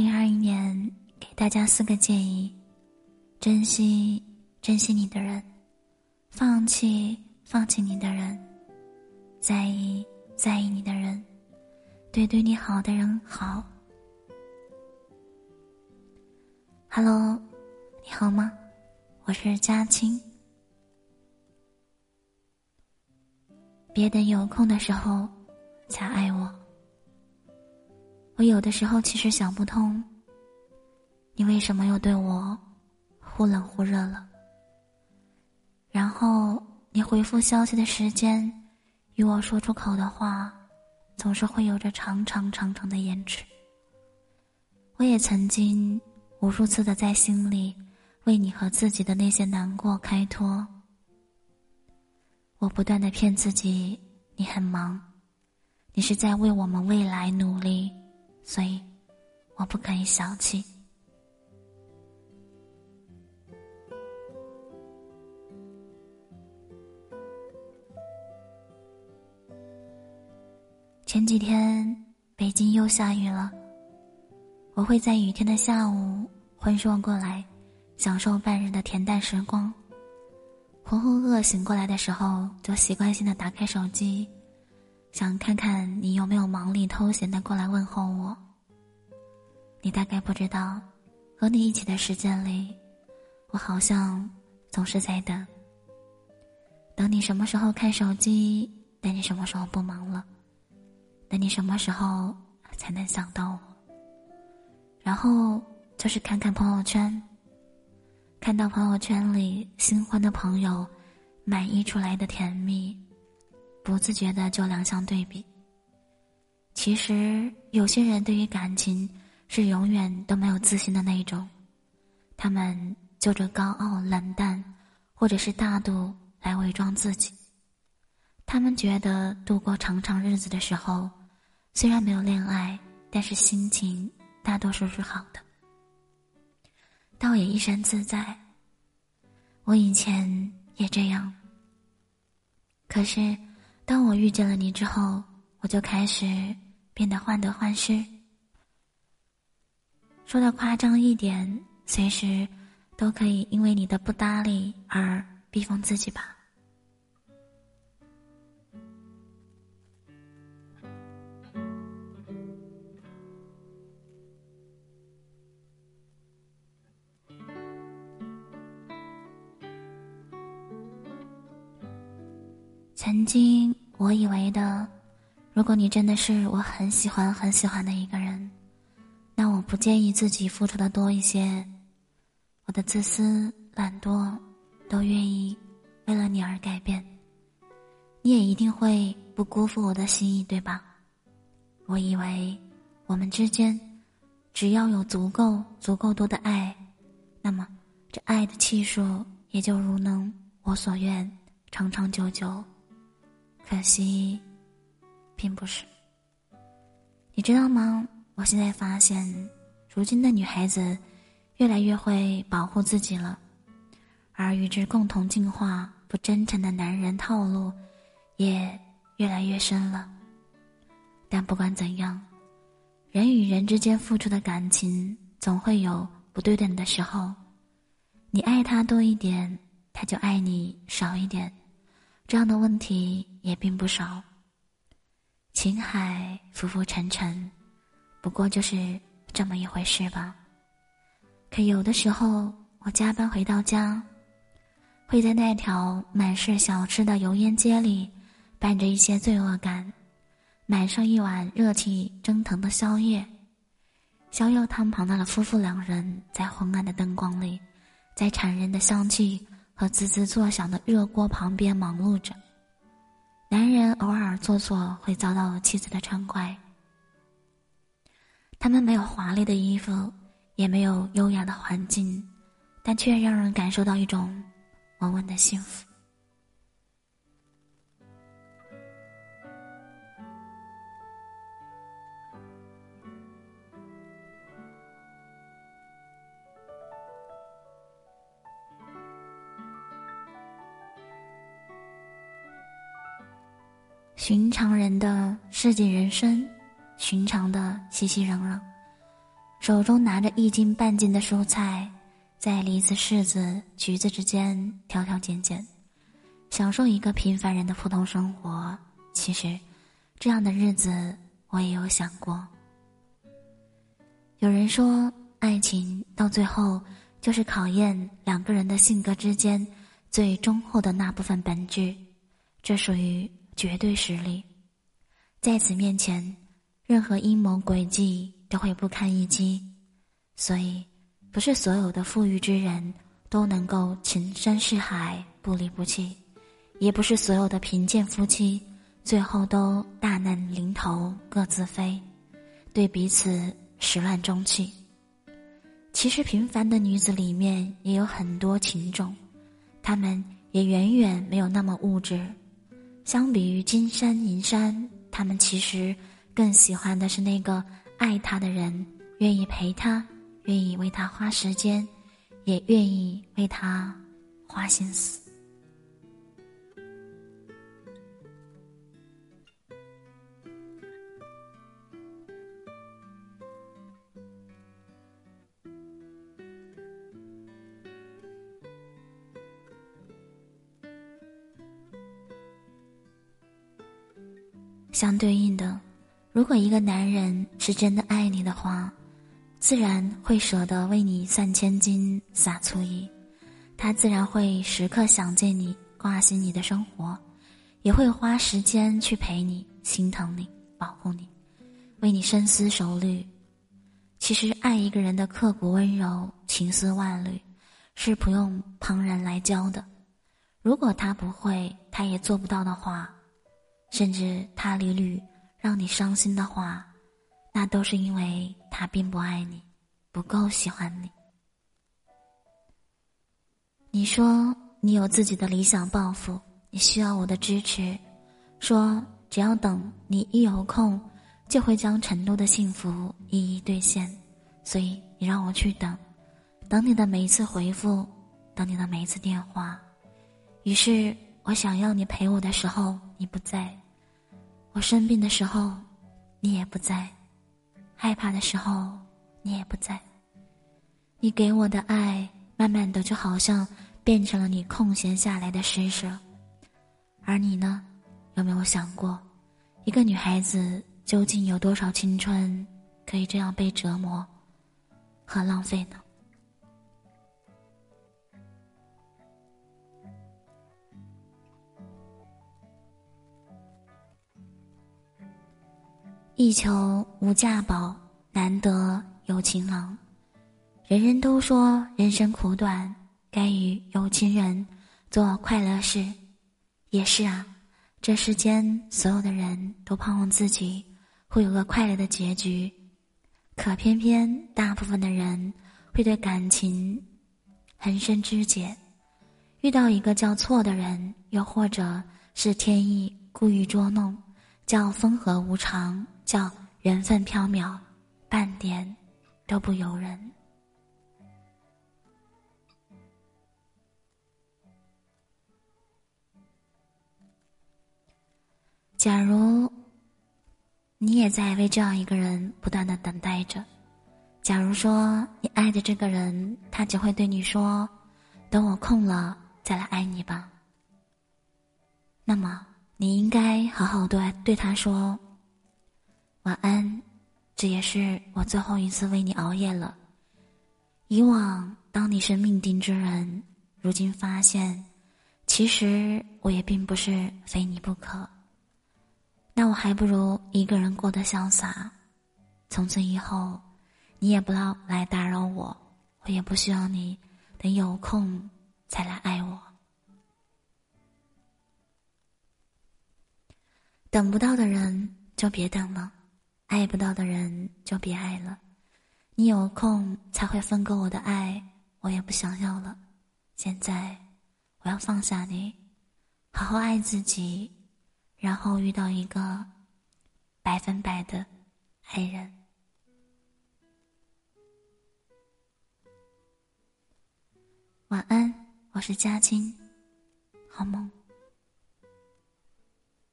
零二一年给大家四个建议：珍惜珍惜你的人，放弃放弃你的人，在意在意你的人，对对你好的人好。Hello，你好吗？我是佳青。别等有空的时候才爱我。我有的时候其实想不通，你为什么又对我忽冷忽热了？然后你回复消息的时间，与我说出口的话，总是会有着长长长长的延迟。我也曾经无数次的在心里为你和自己的那些难过开脱。我不断的骗自己，你很忙，你是在为我们未来努力。所以，我不可以小气。前几天北京又下雨了，我会在雨天的下午昏睡过来，享受半日的恬淡时光。浑浑噩噩醒过来的时候，就习惯性的打开手机。想看看你有没有忙里偷闲的过来问候我。你大概不知道，和你一起的时间里，我好像总是在等。等你什么时候看手机，等你什么时候不忙了，等你什么时候才能想到我。然后就是看看朋友圈，看到朋友圈里新欢的朋友满溢出来的甜蜜。不自觉的就两相对比。其实有些人对于感情是永远都没有自信的那一种，他们就着高傲、冷淡，或者是大度来伪装自己。他们觉得度过长长日子的时候，虽然没有恋爱，但是心情大多数是好的，倒也一身自在。我以前也这样，可是。当我遇见了你之后，我就开始变得患得患失。说的夸张一点，随时都可以因为你的不搭理而逼疯自己吧。曾经。我以为的，如果你真的是我很喜欢很喜欢的一个人，那我不介意自己付出的多一些，我的自私懒惰都愿意为了你而改变，你也一定会不辜负我的心意，对吧？我以为我们之间只要有足够足够多的爱，那么这爱的气数也就如能我所愿，长长久久。可惜，并不是。你知道吗？我现在发现，如今的女孩子越来越会保护自己了，而与之共同进化不真诚的男人套路也越来越深了。但不管怎样，人与人之间付出的感情总会有不对等的时候。你爱他多一点，他就爱你少一点。这样的问题也并不少。情海浮浮沉沉，不过就是这么一回事吧。可有的时候，我加班回到家，会在那条满是小吃的油烟街里，伴着一些罪恶感，买上一碗热气蒸腾的宵夜。宵夜汤旁的夫妇两人在昏暗的灯光里，在馋人的香气。和滋滋作响的热锅旁边忙碌着。男人偶尔做错会遭到妻子的嗔怪。他们没有华丽的衣服，也没有优雅的环境，但却让人感受到一种稳稳的幸福。寻常人的市井人生，寻常的熙熙攘攘，手中拿着一斤半斤的蔬菜，在梨子、柿子、橘子之间挑挑拣拣，享受一个平凡人的普通生活。其实，这样的日子我也有想过。有人说，爱情到最后就是考验两个人的性格之间最忠厚的那部分本质，这属于绝对实力。在此面前，任何阴谋诡计都会不堪一击。所以，不是所有的富裕之人都能够情深似海、不离不弃，也不是所有的贫贱夫妻最后都大难临头各自飞，对彼此始乱终弃。其实，平凡的女子里面也有很多情种，她们也远远没有那么物质。相比于金山银山。他们其实更喜欢的是那个爱他的人，愿意陪他，愿意为他花时间，也愿意为他花心思。相对应的，如果一个男人是真的爱你的话，自然会舍得为你散千金、洒醋意，他自然会时刻想见你、挂心你的生活，也会花时间去陪你、心疼你、保护你，为你深思熟虑。其实，爱一个人的刻骨温柔、情丝万缕，是不用旁人来教的。如果他不会，他也做不到的话。甚至他屡屡让你伤心的话，那都是因为他并不爱你，不够喜欢你。你说你有自己的理想抱负，你需要我的支持，说只要等你一有空，就会将承诺的幸福一一兑现，所以你让我去等，等你的每一次回复，等你的每一次电话。于是我想要你陪我的时候，你不在。我生病的时候，你也不在；害怕的时候，你也不在。你给我的爱，慢慢的就好像变成了你空闲下来的施舍。而你呢，有没有想过，一个女孩子究竟有多少青春可以这样被折磨和浪费呢？一求无价宝，难得有情郎。人人都说人生苦短，该与有情人做快乐事。也是啊，这世间所有的人都盼望自己会有个快乐的结局，可偏偏大部分的人会对感情横生枝节。遇到一个叫错的人，又或者是天意故意捉弄，叫风和无常。叫缘分缥缈，半点都不由人。假如你也在为这样一个人不断的等待着，假如说你爱的这个人，他只会对你说：“等我空了再来爱你吧。”那么你应该好好对对他说。晚安，这也是我最后一次为你熬夜了。以往当你是命定之人，如今发现，其实我也并不是非你不可。那我还不如一个人过得潇洒。从此以后，你也不要来打扰我，我也不需要你等有空才来爱我。等不到的人就别等了。爱不到的人就别爱了，你有空才会分割我的爱，我也不想要了。现在我要放下你，好好爱自己，然后遇到一个百分百的爱人。晚安，我是佳青，好梦。